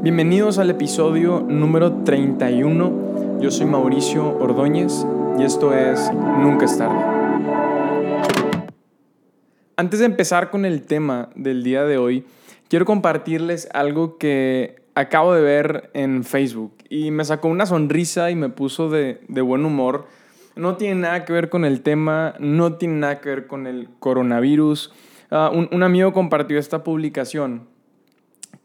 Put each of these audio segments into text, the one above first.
Bienvenidos al episodio número 31. Yo soy Mauricio Ordóñez y esto es Nunca es tarde. Antes de empezar con el tema del día de hoy, quiero compartirles algo que acabo de ver en Facebook y me sacó una sonrisa y me puso de, buen humor. No tiene nada que ver con el tema, no tiene nada que ver con el coronavirus. Ah, un, un amigo compartió esta publicación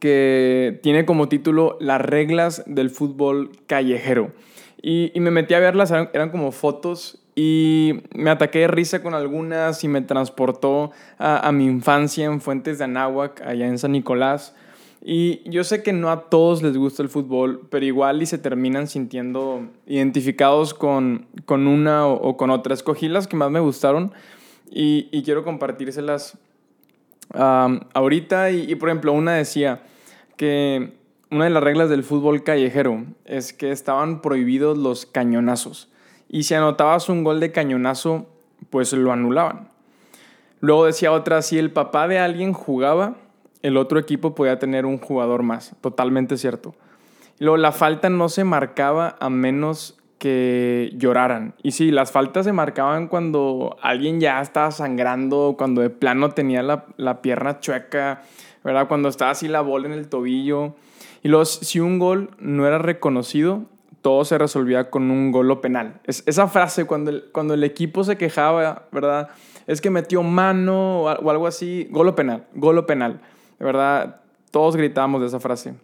que tiene como título Las reglas del fútbol callejero. Y, me metí a verlas, eran, como fotos y me ataqué de risa con algunas y me transportó a, mi infancia en Fuentes de Anáhuac, allá en San Nicolás. Y yo sé que no a todos les gusta el fútbol, pero igual y se terminan sintiendo identificados con, con una o, con otra. Escogí las que más me gustaron y, y quiero compartírselas ahorita. Y, y, por ejemplo, una decía, que una de las reglas del fútbol callejero es que estaban prohibidos los cañonazos. Y si anotabas un gol de cañonazo, pues lo anulaban. Luego decía otra, si el papá de alguien jugaba, el otro equipo podía tener un jugador más. Totalmente cierto. Luego la falta no se marcaba a menos que lloraran. Y sí, las faltas se marcaban cuando alguien ya estaba sangrando, cuando de plano tenía la, la pierna chueca, ¿verdad? Cuando estaba así la bola en el tobillo. Y luego, si un gol no era reconocido, todo se resolvía con un gol penal. Es, esa frase, cuando el, cuando el equipo se quejaba, ¿verdad? Es que metió mano o, algo así, gol penal, gol penal. ¿Verdad? Todos gritábamos de esa frase.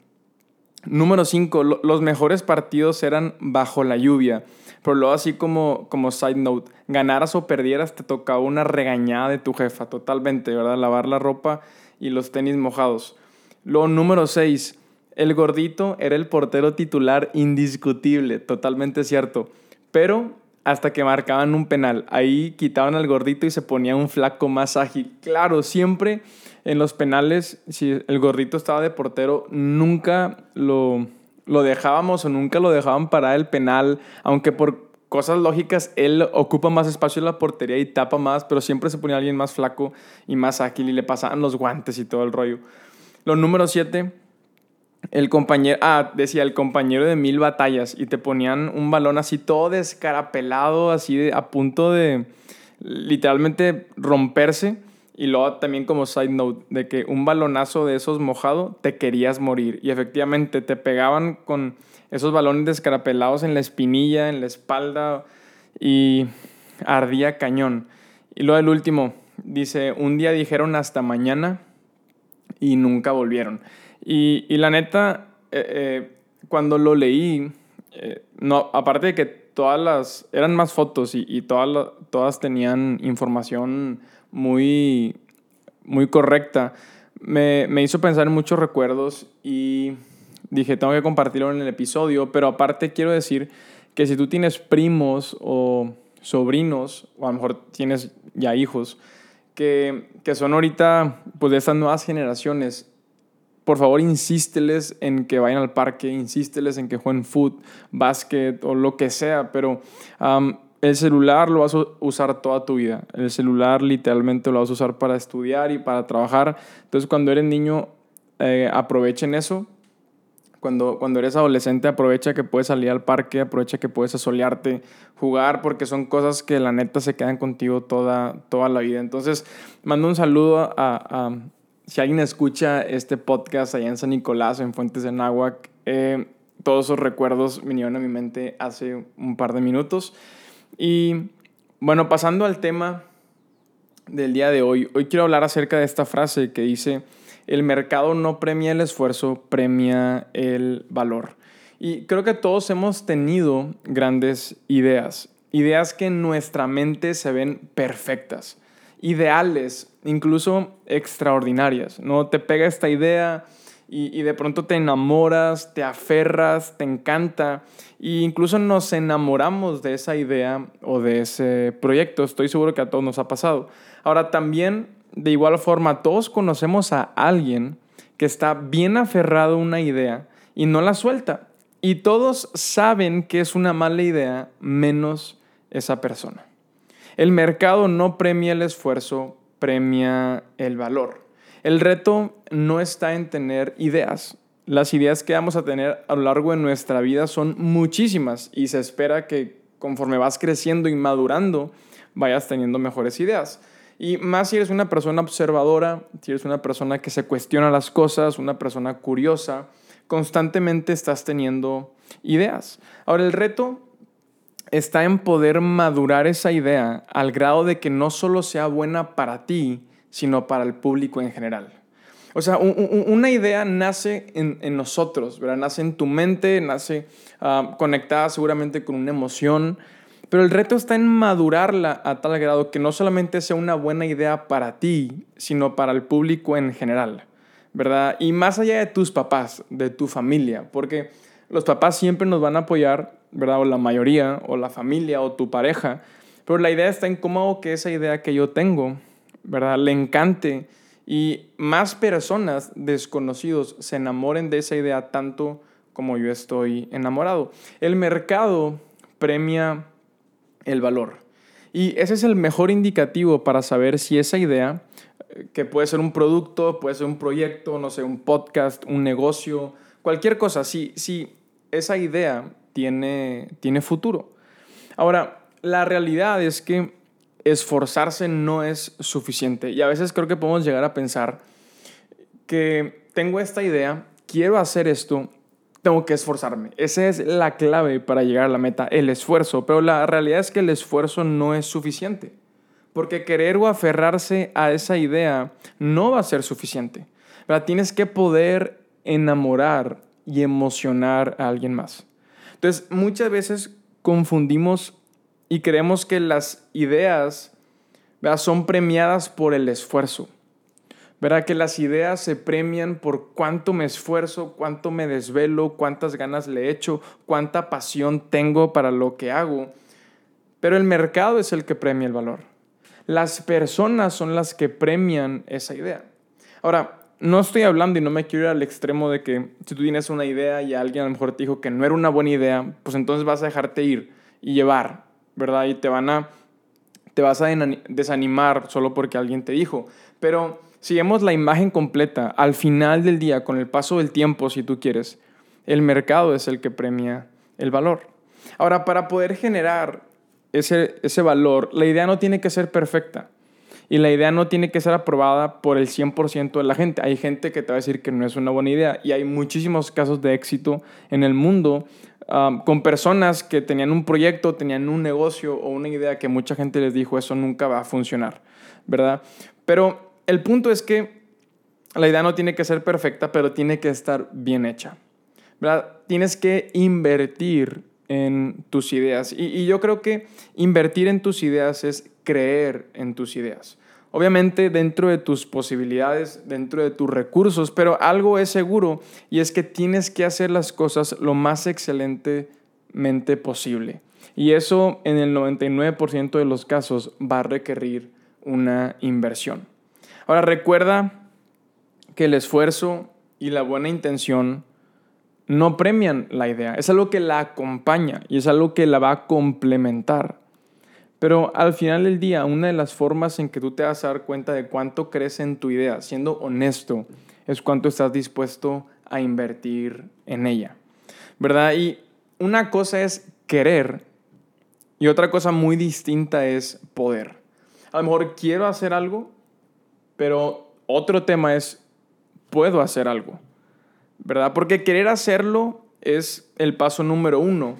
Número 5, los mejores partidos eran bajo la lluvia. Pero luego así como, como side note, ganaras o perdieras te tocaba una regañada de tu jefa, totalmente, ¿verdad? Lavar la ropa y los tenis mojados. Lo número 6. El gordito era el portero titular indiscutible, totalmente cierto. Pero hasta que marcaban un penal. Ahí quitaban al gordito y se ponía un flaco más ágil. Claro, siempre en los penales, si el gordito estaba de portero, nunca lo, lo dejábamos o nunca lo dejaban para el penal, aunque por cosas lógicas, él ocupa más espacio en la portería y tapa más, pero siempre se ponía alguien más flaco y más ágil y le pasaban los guantes y todo el rollo. Lo número 7, el compañero, ah, decía el compañero de mil batallas y te ponían un balón así todo descarapelado, así a punto de literalmente romperse. Y luego también como side note, de que un balonazo de esos mojado te querías morir. Y efectivamente te pegaban con esos balones descarapelados en la espinilla, en la espalda y ardía cañón. Y luego el último, dice, un día dijeron hasta mañana y nunca volvieron. Y, la neta, eh, eh, cuando lo leí, eh, no, aparte de que todas las, eran más fotos y, todas, todas tenían información muy, muy correcta, me, me hizo pensar en muchos recuerdos y dije, tengo que compartirlo en el episodio, pero aparte quiero decir que si tú tienes primos o sobrinos, o a lo mejor tienes ya hijos, que, que son ahorita pues de estas nuevas generaciones, por favor insísteles en que vayan al parque, insísteles en que jueguen foot, básquet o lo que sea, pero el celular lo vas a usar toda tu vida. El celular literalmente lo vas a usar para estudiar y para trabajar. Entonces cuando eres niño, eh, aprovechen eso cuando, cuando eres adolescente, aprovecha que puedes salir al parque, aprovecha que puedes asolearte, jugar, porque son cosas que la neta se quedan contigo toda, toda la vida. Entonces, mando un saludo a, si alguien escucha este podcast allá en San Nicolás, en Fuentes de Náhuac, eh, todos esos recuerdos vinieron a mi mente hace un par de minutos. Y bueno, pasando al tema del día de hoy, hoy quiero hablar acerca de esta frase que dice, el mercado no premia el esfuerzo, premia el valor. Y creo que todos hemos tenido grandes ideas, ideas que en nuestra mente se ven perfectas, ideales, incluso extraordinarias. ¿no? Te pega esta idea y, de pronto te enamoras, te aferras, te encanta e incluso nos enamoramos de esa idea o de ese proyecto. Estoy seguro que a todos nos ha pasado. Ahora también de igual forma, todos conocemos a alguien que está bien aferrado a una idea y no la suelta. Y todos saben que es una mala idea, menos esa persona. El mercado no premia el esfuerzo, premia el valor. El reto no está en tener ideas. las ideas que vamos a tener a lo largo de nuestra vida son muchísimas y se espera que conforme vas creciendo y madurando, vayas teniendo mejores ideas. Y más si eres una persona observadora, si eres una persona que se cuestiona las cosas, una persona curiosa, constantemente estás teniendo ideas. Ahora, el reto está en poder madurar esa idea al grado de que no solo sea buena para ti, sino para el público en general. O sea, una idea nace en, nosotros, ¿verdad? Nace en tu mente, nace ah, conectada seguramente con una emoción, pero el reto está en madurarla a tal grado que no solamente sea una buena idea para ti, sino para el público en general, ¿verdad? Y más allá de tus papás, de tu familia, porque los papás siempre nos van a apoyar, ¿verdad? O la mayoría, o la familia, o tu pareja, pero la idea está en cómo hago que esa idea que yo tengo, ¿verdad? Le encante y más personas desconocidos se enamoren de esa idea tanto como yo estoy enamorado. El mercado premia el valor. Y ese es el mejor indicativo para saber si esa idea, eh, que puede ser un producto, puede ser un proyecto, no sé, un podcast, un negocio, cualquier cosa, si, si esa idea tiene, tiene futuro. Ahora, la realidad es que esforzarse no es suficiente. Y a veces creo que podemos llegar a pensar que tengo esta idea, quiero hacer esto, tengo que esforzarme. Esa es la clave para llegar a la meta, el esfuerzo. Pero la realidad es que el esfuerzo no es suficiente. Porque querer o aferrarse a esa idea no va a ser suficiente. Pero tienes que poder enamorar y emocionar a alguien más. Entonces, muchas veces confundimos y creemos que las ideas son premiadas por el esfuerzo. ¿Verdad? Que las ideas se premian por cuánto me esfuerzo, cuánto me desvelo, cuántas ganas le echo, cuánta pasión tengo para lo que hago. Pero el mercado es el que premia el valor. Las personas son las que premian esa idea. Ahora, no estoy hablando y no me quiero ir al extremo de que si tú tienes una idea y alguien a lo mejor te dijo que no era una buena idea, pues entonces vas a dejarte ir y llevar ¿verdad? Y te van a, te vas a desanimar solo porque alguien te dijo. Pero si la imagen completa, al final del día, con el paso del tiempo, si tú quieres, el mercado es el que premia el valor. Ahora, para poder generar ese, ese valor, la idea no tiene que ser perfecta. Y la idea no tiene que ser aprobada por el 100% de la gente. Hay gente que te va a decir que no es una buena idea. Y hay muchísimos casos de éxito en el mundo con personas que tenían un proyecto, tenían un negocio o una idea que mucha gente les dijo eso nunca va a funcionar, ¿verdad? Pero el punto es que la idea no tiene que ser perfecta, pero tiene que estar bien hecha, ¿verdad? Tienes que invertir en tus ideas. y yo creo que invertir en tus ideas es creer en tus ideas. Obviamente dentro de tus posibilidades, dentro de tus recursos, pero algo es seguro y es que tienes que hacer las cosas lo más excelentemente posible. Y eso en el 99% de los casos va a requerir una inversión. Ahora recuerda que el esfuerzo y la buena intención no premian la idea, es algo que la acompaña y es algo que la va a complementar. Pero al final del día, una de las formas en que tú te vas a dar cuenta de cuánto crece en tu idea, siendo honesto, es cuánto estás dispuesto a invertir en ella. ¿Verdad? Y una cosa es querer y otra cosa muy distinta es poder. A lo mejor quiero hacer algo, pero otro tema es puedo hacer algo. ¿Verdad? Porque querer hacerlo es el paso número uno.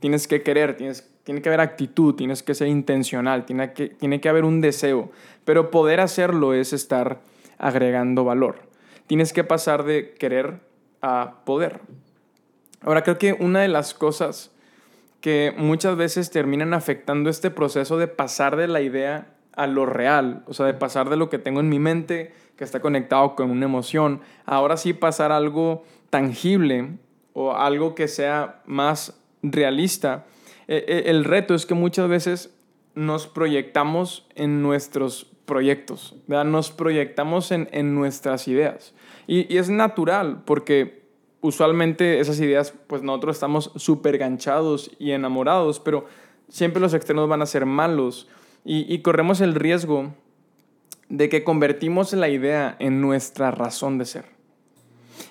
Tienes que querer, tienes tiene que haber actitud, tienes que ser intencional, tiene que, tiene que haber un deseo, pero poder hacerlo es estar agregando valor. Tienes que pasar de querer a poder. Ahora creo que una de las cosas que muchas veces terminan afectando este proceso de pasar de la idea a lo real, o sea, de pasar de lo que tengo en mi mente, que está conectado con una emoción, ahora sí pasar a algo tangible o algo que sea más realista, el reto es que muchas veces nos proyectamos en nuestros proyectos, nos proyectamos en, nuestras ideas. Y, es natural porque usualmente esas ideas, pues nosotros estamos súper ganchados y enamorados, pero siempre los externos van a ser malos y, corremos el riesgo de que convertimos la idea en nuestra razón de ser.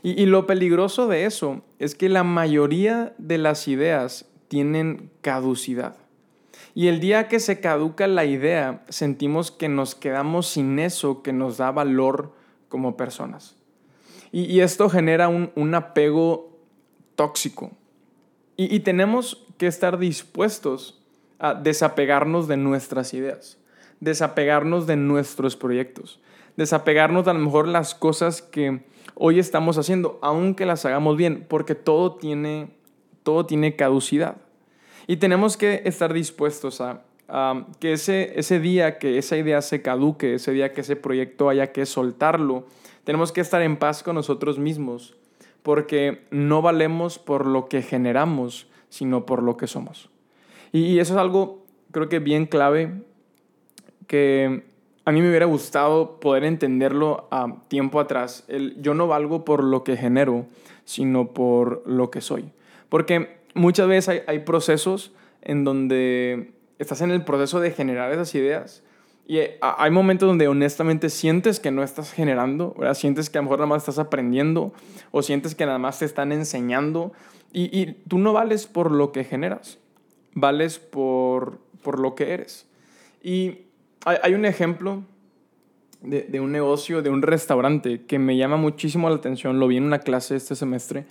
Y lo peligroso de eso es que la mayoría de las ideas tienen caducidad. Y el día que se caduca la idea, sentimos que nos quedamos sin eso que nos da valor como personas. Y, esto genera un, apego tóxico. Y, y tenemos que estar dispuestos a desapegarnos de nuestras ideas, desapegarnos de nuestros proyectos, desapegarnos de a lo mejor las cosas que hoy estamos haciendo, aunque las hagamos bien, porque todo tiene, todo tiene caducidad. Y tenemos que estar dispuestos a, que ese, ese día que esa idea se caduque, ese día que ese proyecto haya que soltarlo, tenemos que estar en paz con nosotros mismos, porque no valemos por lo que generamos, sino por lo que somos. Y eso es algo, creo que bien clave, que a mí me hubiera gustado poder entenderlo a tiempo atrás. El, yo no valgo por lo que genero, sino por lo que soy. Porque muchas veces hay, procesos en donde estás en el proceso de generar esas ideas y eh, hay momentos donde honestamente sientes que no estás generando, ¿verdad? Sientes que a lo mejor nada más estás aprendiendo o sientes que nada más te están enseñando y, tú no vales por lo que generas, vales por, por lo que eres. Y hay, un ejemplo de, de, un negocio, de un restaurante que me llama muchísimo la atención, lo vi en una clase este semestre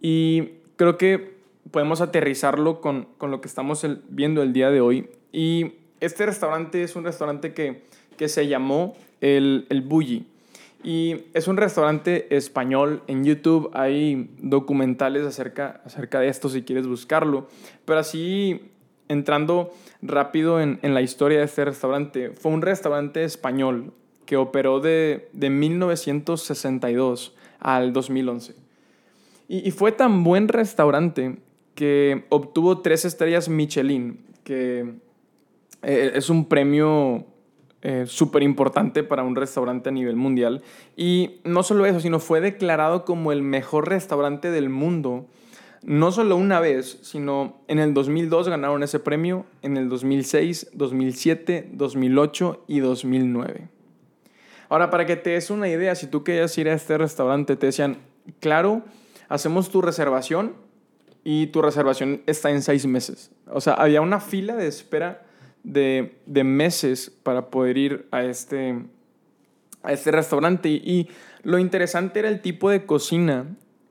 y creo que podemos aterrizarlo con, con lo que estamos viendo el día de hoy. Y este restaurante es un restaurante que, que se llamó el, el Bulli. Y es un restaurante español. En YouTube hay documentales acerca, acerca de esto si quieres buscarlo. Pero así, entrando rápido en, en la historia de este restaurante, fue un restaurante español que operó de, de 1962 al 2011. Y, fue tan buen restaurante que obtuvo tres estrellas Michelin, que eh, es un premio eh, súper importante para un restaurante a nivel mundial. Y no solo eso, sino fue declarado como el mejor restaurante del mundo. No solo una vez, sino en el 2002 ganaron ese premio, en el 2006, 2007, 2008 y 2009. Ahora, para que te des una idea, si tú querías ir a este restaurante, te decían, claro, hacemos tu reservación, y tu reservación está en seis meses. O sea, había una fila de espera de, de meses para poder ir a este, a este restaurante. Y, lo interesante era el tipo de cocina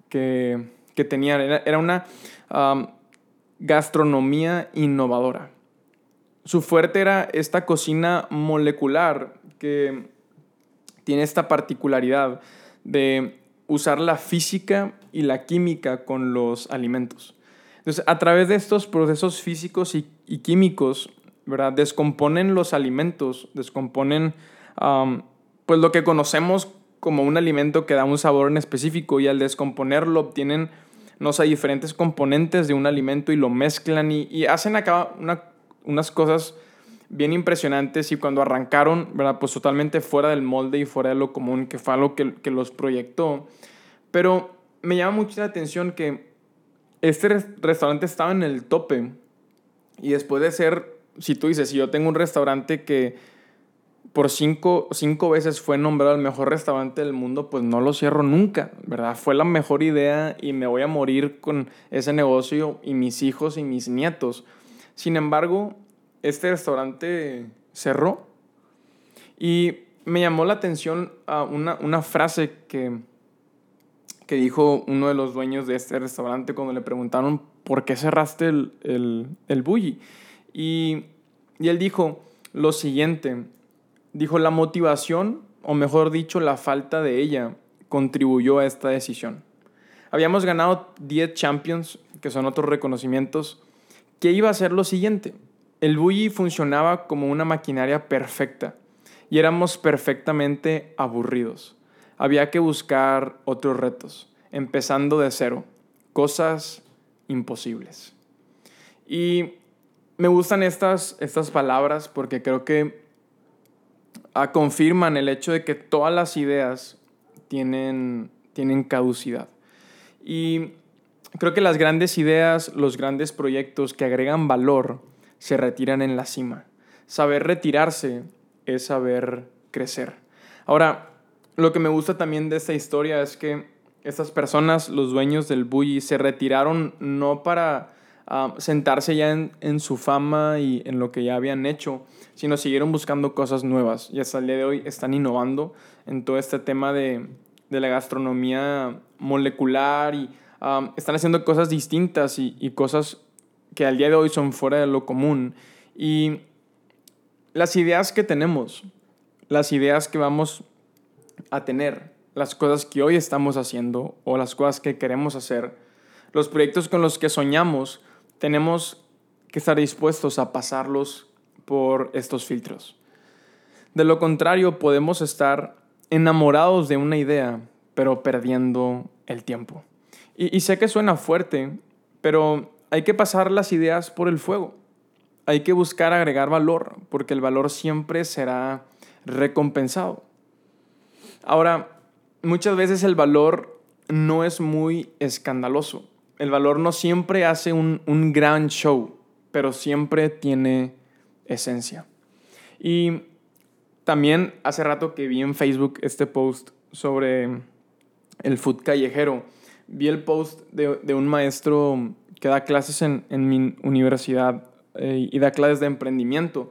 que, que tenían. Era, una gastronomía innovadora. Su fuerte era esta cocina molecular que tiene esta particularidad de usar la física y la química con los alimentos. Entonces, a través de estos procesos físicos y, químicos, ¿verdad? Descomponen los alimentos, descomponen pues lo que conocemos como un alimento que da un sabor en específico y al descomponerlo obtienen, no diferentes componentes de un alimento y lo mezclan y, hacen acá unas cosas bien impresionantes y cuando arrancaron, ¿verdad? Pues totalmente fuera del molde y fuera de lo común, que fue algo que, que los proyectó. Pero me llama mucho la atención que este restaurante estaba en el tope y después de ser, si tú dices, si yo tengo un restaurante que por cinco, cinco veces fue nombrado el mejor restaurante del mundo, pues no lo cierro nunca, ¿verdad? Fue la mejor idea y me voy a morir con ese negocio y mis hijos y mis nietos. Sin embargo, este restaurante cerró. Y me llamó la atención a una, una, frase que, que dijo uno de los dueños de este restaurante cuando le preguntaron por qué cerraste el, el, el bully. Y, y él dijo lo siguiente, dijo la motivación, o mejor dicho, la falta de ella, contribuyó a esta decisión. Habíamos ganado 10 Champions, que son otros reconocimientos. ¿Qué iba a ser lo siguiente? El bully funcionaba como una maquinaria perfecta y éramos perfectamente aburridos. Había que buscar otros retos, empezando de cero, cosas imposibles. Y me gustan estas, estas palabras porque creo que ah, confirman el hecho de que todas las ideas tienen, tienen caducidad. Y creo que las grandes ideas, los grandes proyectos que agregan valor, se retiran en la cima. Saber retirarse es saber crecer. Ahora, lo que me gusta también de esta historia es que estas personas, los dueños del Bully, se retiraron no para ah, sentarse ya en, su fama y en lo que ya habían hecho, sino siguieron buscando cosas nuevas y hasta el día de hoy están innovando en todo este tema de, la gastronomía molecular y ah, están haciendo cosas distintas y cosas que al día de hoy son fuera de lo común. Y las ideas que tenemos, las ideas que vamos a tener, las cosas que hoy estamos haciendo o las cosas que queremos hacer, los proyectos con los que soñamos, tenemos que estar dispuestos a pasarlos por estos filtros. De lo contrario, podemos estar enamorados de una idea, pero perdiendo el tiempo. Y, sé que suena fuerte, pero hay que pasar las ideas por el fuego. Hay que buscar agregar valor, porque el valor siempre será recompensado. Ahora, muchas veces el valor no es muy escandaloso. El valor no siempre hace un, gran show, pero siempre tiene esencia. Y también hace rato que vi en Facebook este post sobre el food callejero. Vi el post de, un maestro que da clases en, mi universidad eh, y da clases de emprendimiento.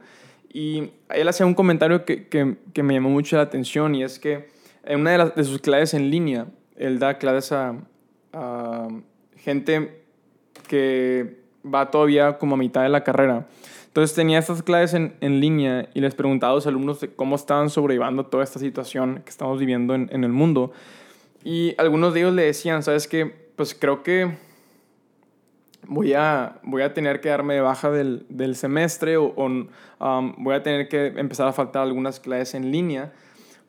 Y él hacía un comentario que, que me llamó mucho la atención y es que en una de, sus clases en línea, él da clases a, gente que va todavía como a mitad de la carrera. Entonces tenía estas clases en, en, línea y les preguntaba a los alumnos de cómo estaban sobrellevando toda esta situación que estamos viviendo en, en, el mundo. Y algunos de ellos le decían, ¿sabes qué? Pues creo que voy a, voy a tener que darme de baja del, del semestre o, um, voy a tener que empezar a faltar algunas clases en línea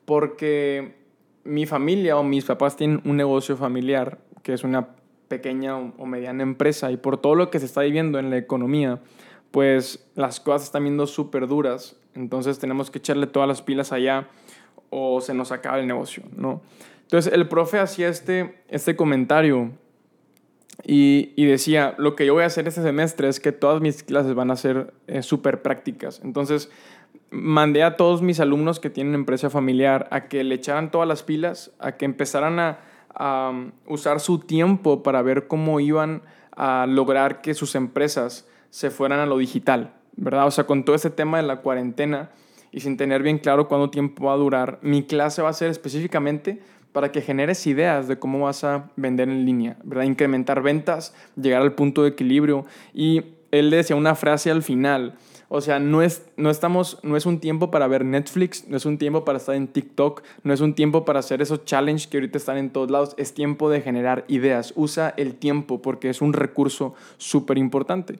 porque mi familia o mis papás tienen un negocio familiar, que es una pequeña o mediana empresa, y por todo lo que se está viviendo en la economía, pues las cosas están viendo súper duras, entonces tenemos que echarle todas las pilas allá o se nos acaba el negocio, ¿no? Entonces el profe hacía este, este comentario y, y, decía, lo que yo voy a hacer este semestre es que todas mis clases van a ser eh, súper prácticas. Entonces, mandé a todos mis alumnos que tienen empresa familiar a que le echaran todas las pilas, a que empezaran a, um, usar su tiempo para ver cómo iban a lograr que sus empresas se fueran a lo digital, ¿verdad? O sea, con todo ese tema de la cuarentena y sin tener bien claro cuánto tiempo va a durar, mi clase va a ser específicamente para que generes ideas de cómo vas a vender en línea, ¿verdad? Incrementar ventas, llegar al punto de equilibrio. Y él decía una frase al final, o sea, no es, no, estamos, no es un tiempo para ver Netflix, no es un tiempo para estar en TikTok, no es un tiempo para hacer esos challenges que ahorita están en todos lados, es tiempo de generar ideas. Usa el tiempo porque es un recurso súper importante.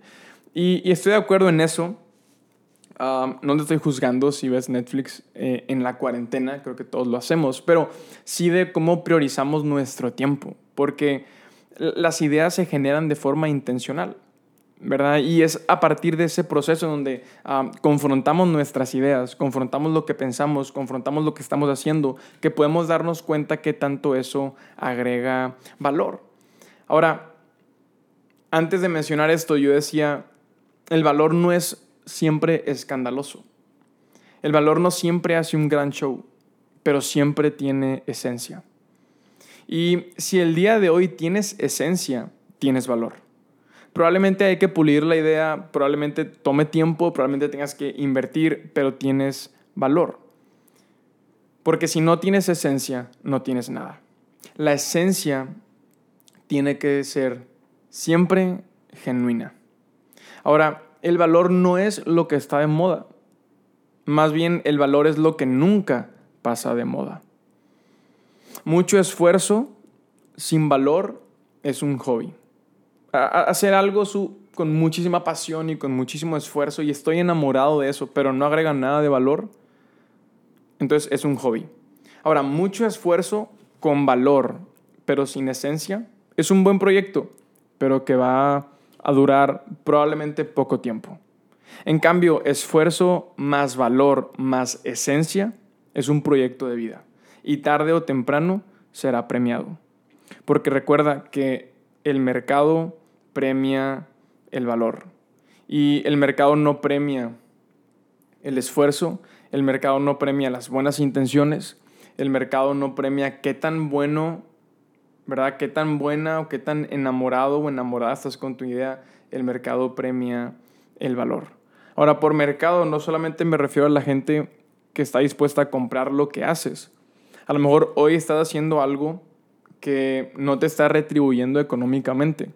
Y, estoy de acuerdo en eso. No te estoy juzgando si ves Netflix eh, en la cuarentena, creo que todos lo hacemos, pero sí de cómo priorizamos nuestro tiempo, porque las ideas se generan de forma intencional. ¿verdad? Y es a partir de ese proceso donde confrontamos nuestras ideas, confrontamos lo que pensamos, confrontamos lo que estamos haciendo, que podemos darnos cuenta que tanto eso agrega valor. Ahora, antes de mencionar esto, yo decía, el valor no es siempre escandaloso. El valor no siempre hace un gran show, pero siempre tiene esencia. Y si el día de hoy tienes esencia, tienes valor probablemente hay que pulir la idea, probablemente tome tiempo, probablemente tengas que invertir, pero tienes valor. Porque si no tienes esencia, no tienes nada. La esencia tiene que ser siempre genuina. Ahora, el valor no es lo que está de moda. Más bien, el valor es lo que nunca pasa de moda. Mucho esfuerzo sin valor es un hobby hacer algo con muchísima pasión y con muchísimo esfuerzo y estoy enamorado de eso, pero no agrega nada de valor, entonces es un hobby. Ahora, mucho esfuerzo con valor, pero sin esencia, es un buen proyecto, pero que va a durar probablemente poco tiempo. En cambio, esfuerzo más valor más esencia es un proyecto de vida y tarde o temprano será premiado. Porque recuerda que el mercado premia el valor y el mercado no premia el esfuerzo, el mercado no premia las buenas intenciones, el mercado no premia qué tan bueno ¿verdad? Qué tan buena o qué tan enamorado o enamorada estás con tu idea, el mercado premia el valor. Ahora, por mercado no solamente me refiero a la gente que está dispuesta a comprar lo que haces. A lo mejor hoy estás haciendo algo que no te está retribuyendo económicamente,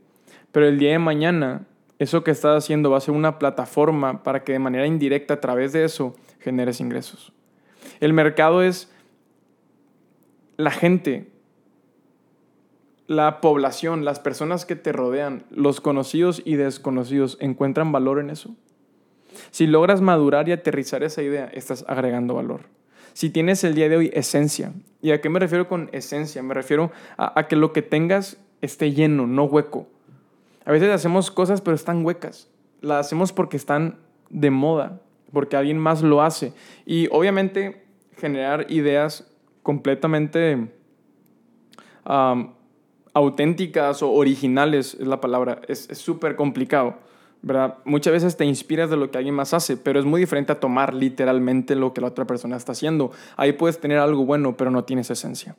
pero el día de mañana eso que estás haciendo va a ser una plataforma para que de manera indirecta a través de eso generes ingresos. El mercado es la gente, la población, las personas que te rodean, los conocidos y desconocidos, encuentran valor en eso. Si logras madurar y aterrizar esa idea, estás agregando valor. Si tienes el día de hoy esencia, ¿y a qué me refiero con esencia? Me refiero a, que lo que tengas esté lleno, no hueco. A veces hacemos cosas pero están huecas. Las hacemos porque están de moda, porque alguien más lo hace. Y obviamente generar ideas completamente auténticas o originales es la palabra. Es súper complicado, ¿verdad? Muchas veces te inspiras de lo que alguien más hace, pero es muy diferente a tomar literalmente lo que la otra persona está haciendo. Ahí puedes tener algo bueno, pero no tienes esencia.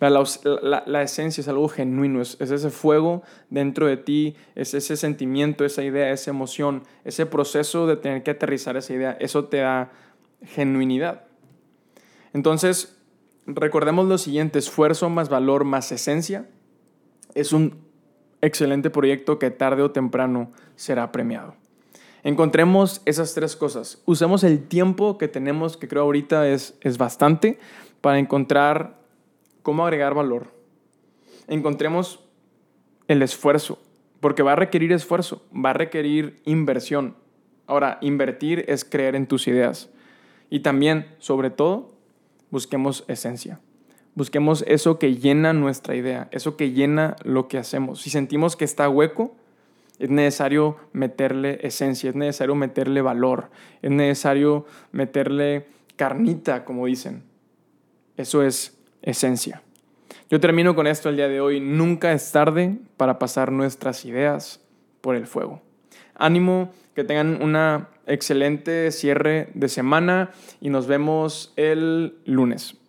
La, esencia es algo genuino, es, ese fuego dentro de ti, es ese sentimiento, esa idea, esa emoción, ese proceso de tener que aterrizar esa idea, eso te da genuinidad. Entonces, recordemos lo siguiente, esfuerzo más valor más esencia es un excelente proyecto que tarde o temprano será premiado. Encontremos esas tres cosas. Usemos el tiempo que tenemos, que creo ahorita es, es bastante, para encontrar cómo agregar valor. Encontremos el esfuerzo, porque va a requerir esfuerzo, va a requerir inversión. Ahora, invertir es creer en tus ideas. Y también, sobre todo, busquemos esencia. Busquemos eso que llena nuestra idea, eso que llena lo que hacemos. Si sentimos que está hueco, es necesario meterle esencia, es necesario meterle valor, es necesario meterle carnita, como dicen. Eso es esencia. Yo termino con esto el día de hoy. Nunca es tarde para pasar nuestras ideas por el fuego. Ánimo, que tengan una excelente cierre de semana y nos vemos el lunes.